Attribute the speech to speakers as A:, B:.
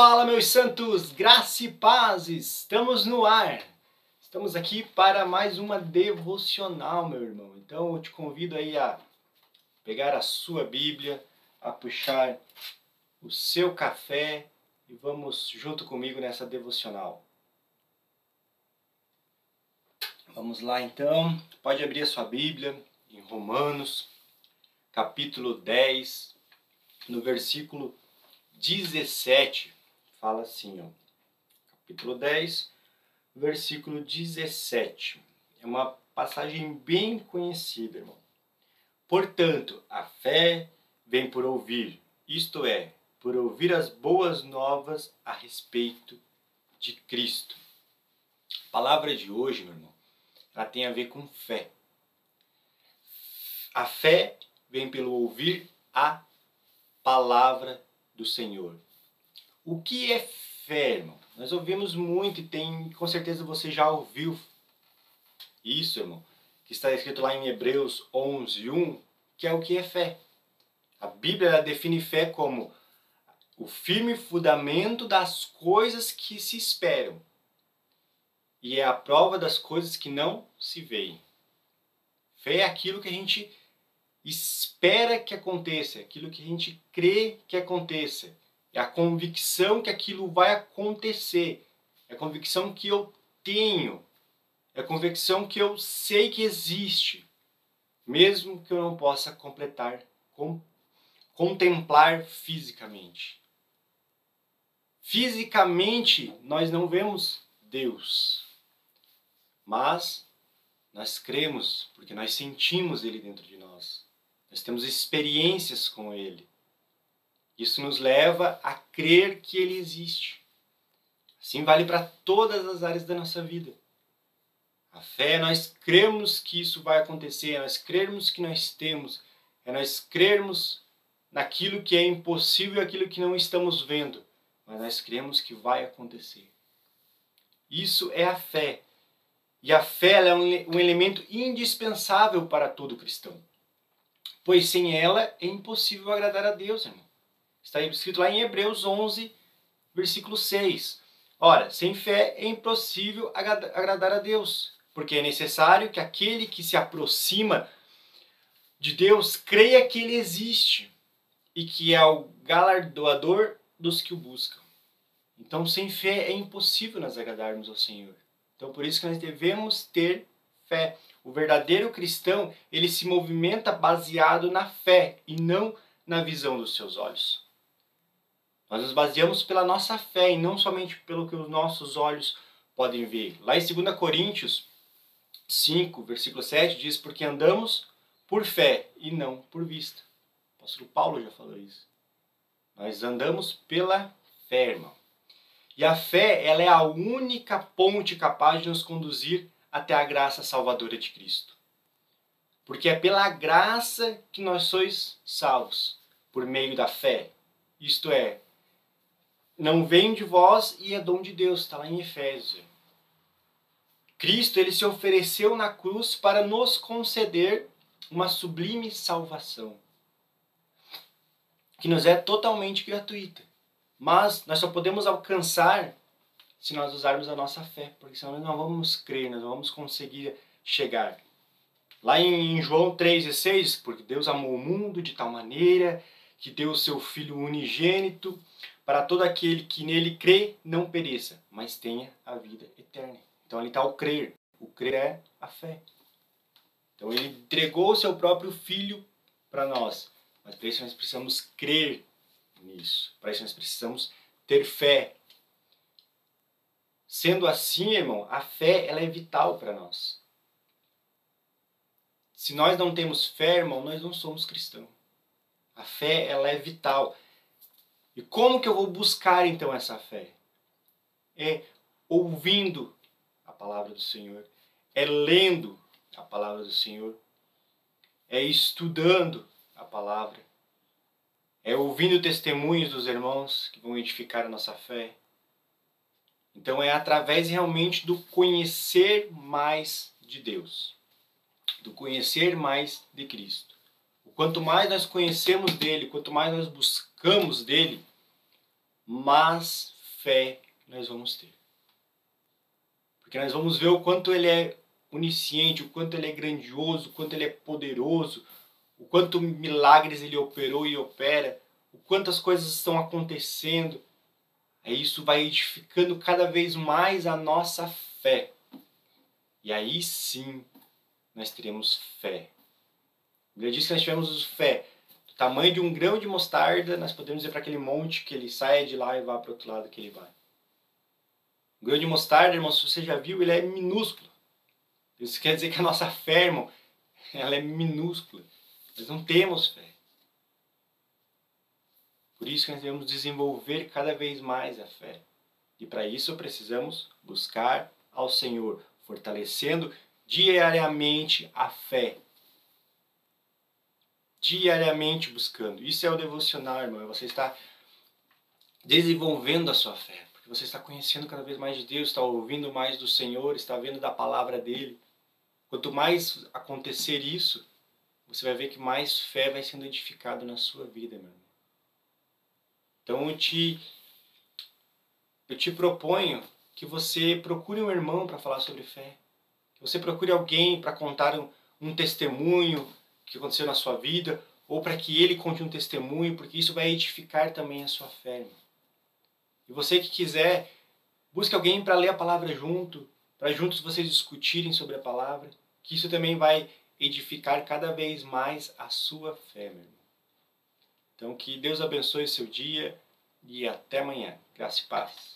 A: Fala, meus santos, graça e paz, estamos no ar. Estamos aqui para mais uma devocional, meu irmão. Então eu te convido aí a pegar a sua Bíblia, a puxar o seu café e vamos junto comigo nessa devocional. Vamos lá então, pode abrir a sua Bíblia em Romanos, capítulo 10, no versículo 17, fala assim, ó, capítulo 10, versículo 17. É uma passagem bem conhecida, irmão. Portanto, a fé vem por ouvir, isto é, por ouvir as boas novas a respeito de Cristo. A palavra de hoje, meu irmão, ela tem a ver com fé. A fé vem pelo ouvir a palavra do Senhor. O que é fé, irmão? Nós ouvimos muito e tem, com certeza você já ouviu isso, irmão, que está escrito lá em Hebreus 11, 1, que é o que é fé. A Bíblia define fé como o firme fundamento das coisas que se esperam e é a prova das coisas que não se veem. Fé é aquilo que a gente espera que aconteça, aquilo que a gente crê que aconteça. É a convicção que aquilo vai acontecer. É a convicção que eu tenho. É a convicção que eu sei que existe, mesmo que eu não possa completar, com, contemplar fisicamente. Fisicamente, nós não vemos Deus, mas nós cremos porque nós sentimos Ele dentro de nós. Nós temos experiências com Ele. Isso nos leva a crer que Ele existe. Assim vale para todas as áreas da nossa vida. A fé, é nós cremos que isso vai acontecer, é nós cremos que nós temos, é nós cremos naquilo que é impossível e aquilo que não estamos vendo, mas nós cremos que vai acontecer. Isso é a fé. E a fé é um elemento indispensável para todo cristão. Pois sem ela é impossível agradar a Deus, irmão. Está escrito lá em Hebreus 11, versículo 6. Ora, sem fé é impossível agradar a Deus, porque é necessário que aquele que se aproxima de Deus creia que ele existe e que é o galardoador dos que o buscam. Então, sem fé é impossível nós agradarmos ao Senhor. Então, por isso que nós devemos ter fé. O verdadeiro cristão, ele se movimenta baseado na fé e não na visão dos seus olhos. Nós nos baseamos pela nossa fé e não somente pelo que os nossos olhos podem ver. Lá em 2 Coríntios 5, versículo 7, diz: Porque andamos por fé e não por vista. O apóstolo Paulo já falou isso. Nós andamos pela fé, irmão. E a fé, ela é a única ponte capaz de nos conduzir até a graça salvadora de Cristo. Porque é pela graça que nós sois salvos, por meio da fé. Isto é, não vem de vós e é dom de Deus, está lá em Efésios. Cristo ele se ofereceu na cruz para nos conceder uma sublime salvação, que nos é totalmente gratuita. Mas nós só podemos alcançar se nós usarmos a nossa fé, porque senão nós não vamos crer, nós não vamos conseguir chegar. Lá em João 6, porque Deus amou o mundo de tal maneira que deu o seu Filho unigênito para todo aquele que nele crê não pereça, mas tenha a vida eterna. Então ali está o crer. O crer é a fé. Então ele entregou o seu próprio Filho para nós, mas para isso nós precisamos crer nisso. Para isso nós precisamos ter fé. Sendo assim, irmão, a fé ela é vital para nós. Se nós não temos fé, irmão, nós não somos cristãos. A fé ela é vital. E como que eu vou buscar então essa fé? É ouvindo a palavra do Senhor, é lendo a palavra do Senhor, é estudando a palavra, é ouvindo testemunhos dos irmãos que vão edificar a nossa fé. Então é através realmente do conhecer mais de Deus, do conhecer mais de Cristo. Quanto mais nós conhecemos dele, quanto mais nós buscamos dele, mais fé nós vamos ter. Porque nós vamos ver o quanto ele é onisciente, o quanto ele é grandioso, o quanto ele é poderoso, o quanto milagres ele operou e opera, o quanto as coisas estão acontecendo. É isso vai edificando cada vez mais a nossa fé. E aí sim nós teremos fé. Ele disse que nós tivemos fé do tamanho de um grão de mostarda, nós podemos dizer para aquele monte que ele saia de lá e vá para o outro lado que ele vai. O grão de mostarda, irmão, se você já viu, ele é minúsculo. Isso quer dizer que a nossa fé, irmão, ela é minúscula. Nós não temos fé. Por isso que nós devemos desenvolver cada vez mais a fé. E para isso precisamos buscar ao Senhor, fortalecendo diariamente a fé. Diariamente buscando. Isso é o devocional, irmão. Você está desenvolvendo a sua fé. Porque você está conhecendo cada vez mais de Deus, está ouvindo mais do Senhor, está vendo da palavra dele. Quanto mais acontecer isso, você vai ver que mais fé vai sendo edificado na sua vida, meu irmão. Então eu te, eu te proponho que você procure um irmão para falar sobre fé. Que você procure alguém para contar um, um testemunho que aconteceu na sua vida, ou para que ele conte um testemunho, porque isso vai edificar também a sua fé. E você que quiser, busque alguém para ler a palavra junto, para juntos vocês discutirem sobre a palavra, que isso também vai edificar cada vez mais a sua fé, meu irmão. Então, que Deus abençoe seu dia e até amanhã. Graça e paz.